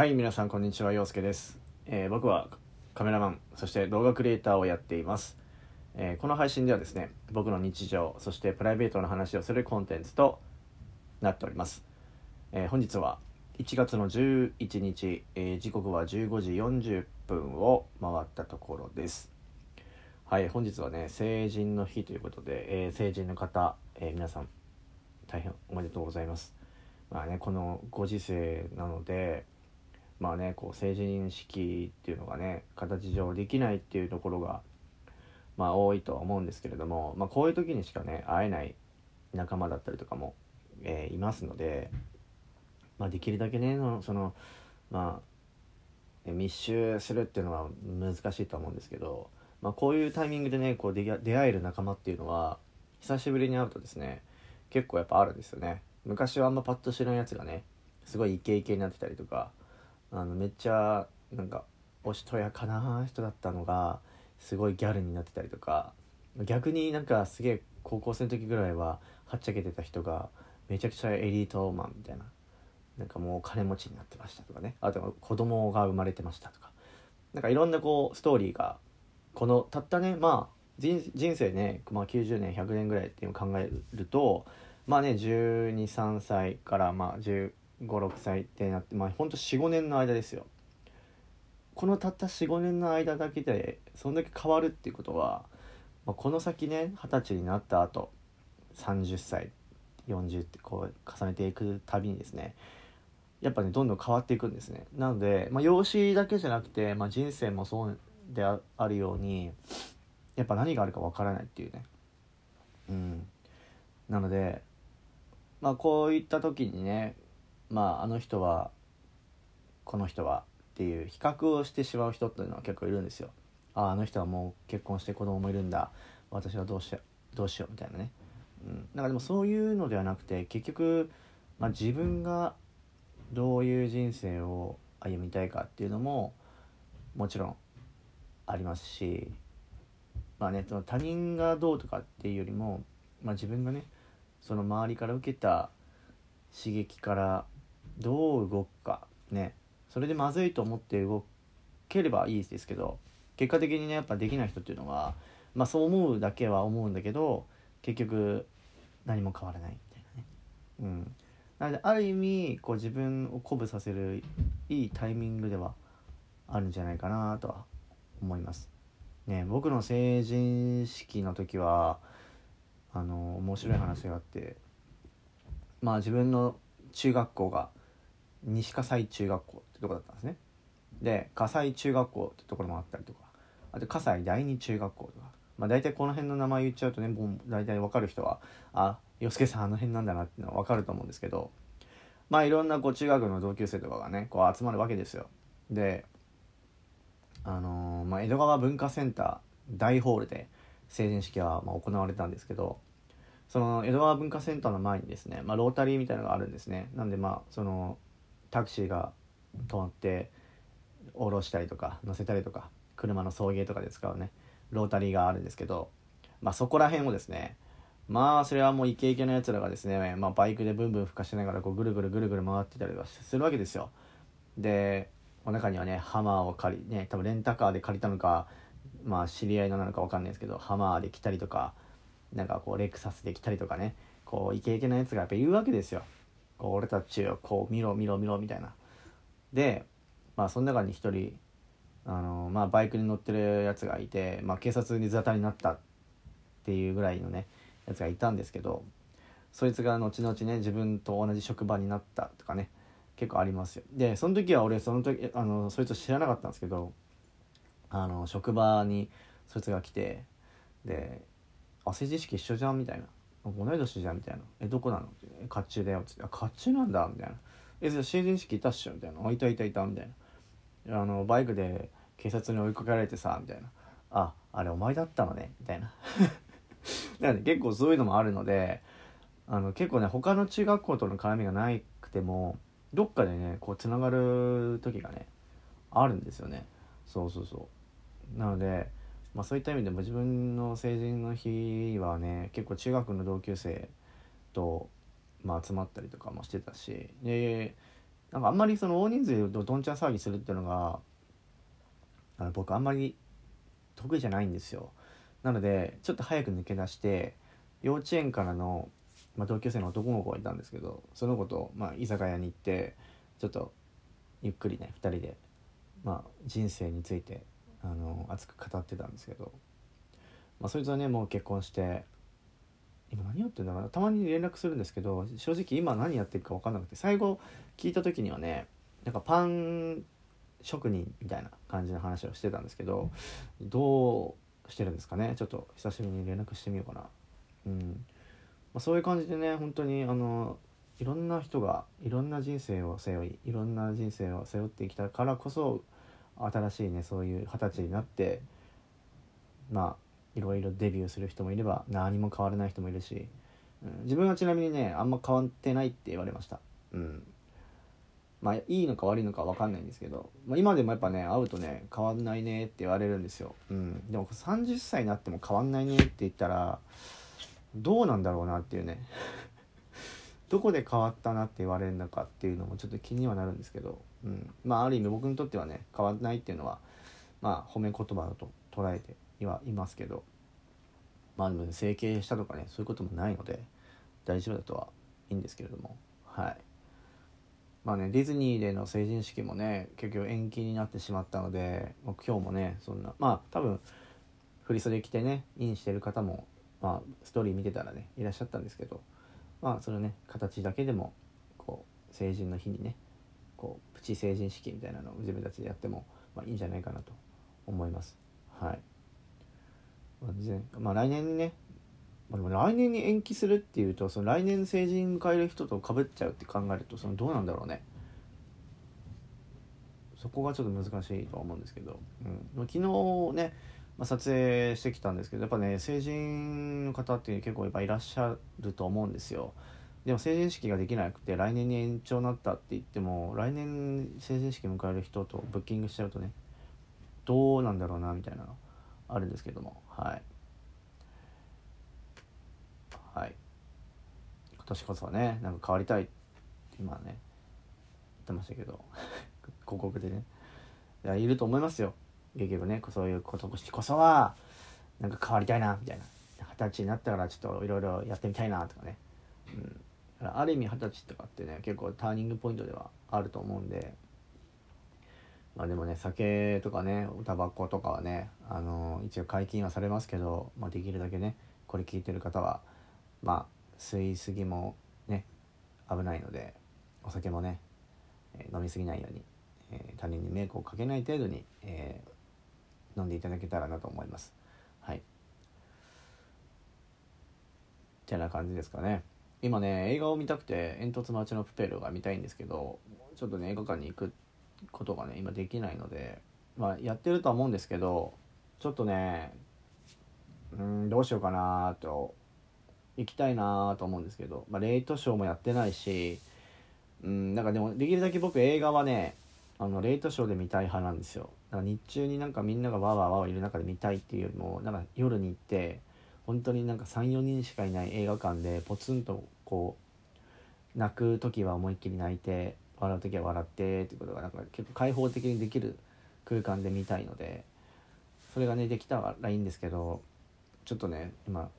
はい皆さんこんにちは。陽介です、えー僕はカメラマンそして動画クリエイターをやっています、えーこの配信ではですね僕の日常そしてプライベートの話をするコンテンツとなっております、えー本日は1月の11日、え時刻は15時40分を回ったところです。はい本日はね成人の日ということで、え成人の方、え皆さん大変おめでとうございます。まあねこのご時世なのでまあねこう成人式っていうのがね形上できないっていうところがまあ多いとは思うんですけれども、まあ、こういう時にしかね会えない仲間だったりとかも、えーいますので、まあ、できるだけねそのまあ密集するっていうのは難しいと思うんですけど、まあ、こういうタイミングでねこう出会える仲間っていうのは久しぶりに会うとですね結構やっぱあるんですよね。昔はあんまパッと知らんやつがねすごいイケイケになってたりとかあのめっちゃなんかおしとやかな人だったのがすごいギャルになってたりとか逆になんかすげえ高校生の時ぐらいははっちゃけてた人がめちゃくちゃエリートマンみたいななんかもう金持ちになってましたとかね。あと子供が生まれてましたとか。なんかいろんなこうストーリーがこのたったねまあ人生ね、まあ、90年100年ぐらいっていうのを考えるとまあね123歳からまあ1 5 6歳ってなってまあほんと45年の間ですよ。このたった45年の間だけでそんだけ変わるっていうことは、まあ、この先ね二十歳になった後30歳40ってこう重ねていくたびにですねやっぱねどんどん変わっていくんですね。なので、まあ、容姿だけじゃなくて、まあ、人生もそうでああるようにやっぱ何があるかわからないっていうね。うん。なのでまあこういった時にねまああの人はこの人はっていう比較をしてしまう人っていうのは結構いるんですよ。ああの人はもう結婚して子供もいるんだ。私はどうしようどうしようみたいなね。うん。なんかでもそういうのではなくて結局、まあ、自分がどういう人生を歩みたいかっていうのももちろんありますしまあねその他人がどうとかっていうよりも、まあ、自分がねその周りから受けた刺激からどう動くか。ね。それでまずいと思って動ければいいですけど結果的にねやっぱできない人っていうのはまあそう思うだけは思うんだけど結局何も変わらないみたいなね。うん。なのである意味こう自分を鼓舞させるいいタイミングではあるんじゃないかなとは思います。ね僕の成人式の時はあの面白い話があってまあ自分の中学校が西葛西中学校ってとこだったんですね。で葛西中学校ってところもあったりとかあと葛西第二中学校とか。まあ大体この辺の名前言っちゃうとねもう大体分かる人はあ洋介さんあの辺なんだなっていうのは分かると思うんですけどまあいろんなこう中学の同級生とかがねこう集まるわけですよ。であのーまあ、江戸川文化センター大ホールで成人式はまあ行われたんですけどその江戸川文化センターの前にですね、まあ、ロータリーみたいなのがあるんですね。なんでまあそのタクシーが止まって降ろしたりとか乗せたりとか車の送迎とかで使うねロータリーがあるんですけど、まあ、そこら辺をですねまあそれはもうイケイケのやつらがですね、まあ、バイクでブンブン吹かしながらこうぐるぐるぐるぐる回ってたりとかするわけですよ。でお中にはねハマーを借りね多分レンタカーで借りたのかまあ知り合いのなのか分かんないですけどハマーで来たりとかなんかこうレクサスで来たりとかねこうイケイケなやつがやっぱ言うわけですよ。俺たちをこう見ろ見ろ見ろみたいな。でまあその中に一人あのまあバイクに乗ってるやつがいて、まあ、警察に沙汰になったっていうぐらいのねやつがいたんですけどそいつが後々ね自分と同じ職場になったとかね結構ありますよ。でその時は俺その時あのそいつ知らなかったんですけどあの職場にそいつが来てで「あ成人式一緒じゃん」みたいな「同い年じゃん」みたいな「えどこなの?」って「甲冑だよ」っつって「あ甲冑なんだ」みたいな「えじゃあ成人式いたっしょ」みたいな「あいたいたいた」みたいな。あのバイクで警察に追いかけられてさみたいな「ああれお前だったのね」みたいな。なので結構そういうのもあるのであの結構ね他の中学校との絡みがなくてもどっかでねこうつながる時がねあるんですよね。そうそうそう。なので、まあ、そういった意味でも自分の成人の日はね結構中学の同級生と、まあ、集まったりとかもしてたしでなんかあんまりその大人数でどんちゃん騒ぎするっていうのがあの僕あんまり得意じゃないんですよ。なのでちょっと早く抜け出して幼稚園からの、まあ、同級生の男の子がいたんですけどその子と、まあ、居酒屋に行ってちょっとゆっくりね2人で、まあ、人生についてあの熱く語ってたんですけど、まあ、そいつはねもう結婚して今何やってんだろうな。たまに連絡するんですけど正直今何やってるか分かんなくて最後聞いた時にはねなんかパン職人みたいな感じの話をしてたんですけどどうしてるんですかね。ちょっと久しぶりに連絡してみようかな。うん、まあ、そういう感じでね本当にあのいろんな人がいろんな人生を背負いいろんな人生を背負ってきたからこそ新しいねそういう二十歳になってまあいろいろデビューする人もいれば何も変わらない人もいるし、うん、自分はちなみにねあんま変わってないって言われました。うん。まあいいのか悪いのか分かんないんですけど、まあ、今でもやっぱね会うとね変わんないねって言われるんですよ、うん、でも30歳になっても変わんないねって言ったらどうなんだろうなっていうね。どこで変わったなって言われるのかっていうのもちょっと気にはなるんですけど、うん、まあある意味僕にとってはね変わんないっていうのはまあ褒め言葉だと捉えてはいますけどまあでも、ね、整形したとかねそういうこともないので大丈夫だとはいいんですけれどもはい。まあねディズニーでの成人式もね結局延期になってしまったので今日もねそんなまあ多分振り袖着てねインしてる方もまあストーリー見てたらねいらっしゃったんですけどまあそのね形だけでもこう成人の日にねこうプチ成人式みたいなのを自分たちでやっても、まあ、いいんじゃないかなと思います。はい。まあ、来年にね、まあ、でも来年に延期するっていうとその来年成人迎える人とかぶっちゃうって考えるとそのどうなんだろうね。そこがちょっと難しいとは思うんですけど、うん、昨日ね、まあ、撮影してきたんですけどやっぱね成人の方って結構やっぱいらっしゃると思うんですよ。でも成人式ができなくて来年に延長になったって言っても来年成人式迎える人とブッキングしちゃうとねどうなんだろうなみたいなのあるんですけども。はい。はい。今年こそはねなんか変わりたい。って今ね言ってましたけど。広告でね。いやいると思いますよ。結局ねそういうことこそはなんか変わりたいなみたいな。二十歳になったからちょっといろいろやってみたいなとかね、うん、ある意味二十歳とかってね結構ターニングポイントではあると思うんで。まあでもね酒とかねタバコとかはねあの一応解禁はされますけど、まあ、できるだけねこれ聞いてる方はまあ吸い過ぎもね危ないのでお酒もね、飲み過ぎないように、えー、他人に迷惑をかけない程度に、えー、飲んでいただけたらなと思います。はい。てな感じですかね。今ね映画を見たくて「煙突町のプペル」が見たいんですけどちょっとね映画館に行くことがね今できないのでまあやってるとは思うんですけどちょっとねうんどうしようかなと行きたいなと思うんですけど、まあ、レイトショーもやってないしうんなんかでもできるだけ僕映画はねあのレイトショーで見たい派なんですよ。だから日中になんかみんながわーわーわーいる中で見たいっていうよりもなんか夜に行って本当になんか34人しかいない映画館でポツンとこう泣く時は思いっきり泣いて笑う時は笑ってってことがなんか結構開放的にできる空間で見たいのでそれがねできたらいいんですけどちょっとね今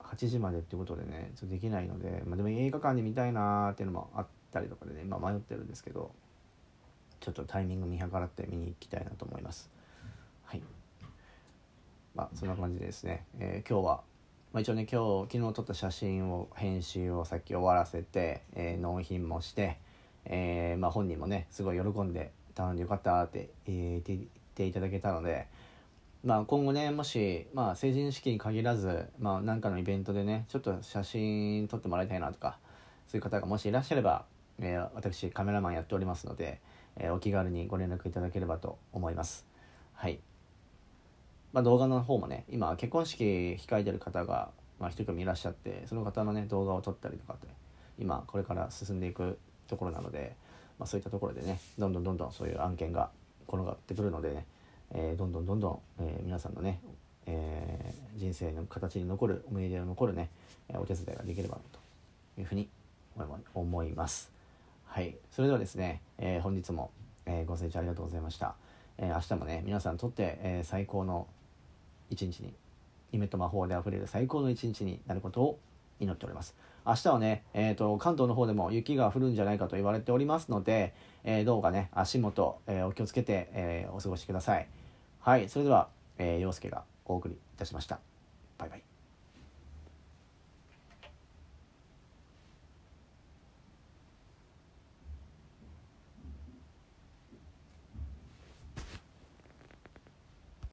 8時までっていうことでねちょっとできないので、まあ、でも映画館で見たいなーっていうのもあったりとかでね今迷ってるんですけどちょっとタイミング見計らって見に行きたいなと思います。はい。まあそんな感じですね、えー、今日はまあ、一応ね今日昨日撮った写真を編集をさっき終わらせて、えー、納品もしてえー、まあ、本人もねすごい喜んで頼んでよかったって、えー、言っていただけたので、まあ、今後ねもし、まあ、成人式に限らず、まあ、なんかのイベントでねちょっと写真撮ってもらいたいなとかそういう方がもしいらっしゃれば、えー、私カメラマンやっておりますので、えー、お気軽にご連絡いただければと思いますはいまあ、動画の方もね今結婚式控えてる方が、まあ、一組いらっしゃってその方のね動画を撮ったりとかって今これから進んでいくところなので、まあ、そういったところでねどんどんどんどんそういう案件が転がってくるのでね、えー、どんどんどんどん、えー、皆さんのね、えー、人生の形に残る思い出の残るねお手伝いができればというふうに思います。はい。それではですね、えー、本日も、えー、ご清聴ありがとうございました、えー、明日もね皆さんにとって、え、最高の一日に夢と魔法であふれる最高の一日になることを祈っております。明日はね、えーと、関東の方でも雪が降るんじゃないかと言われておりますので、えー、どうかね足元、えー、お気をつけて、えー、お過ごしください。はい。それでは、えー、陽介がお送りいたしました。バイバイ。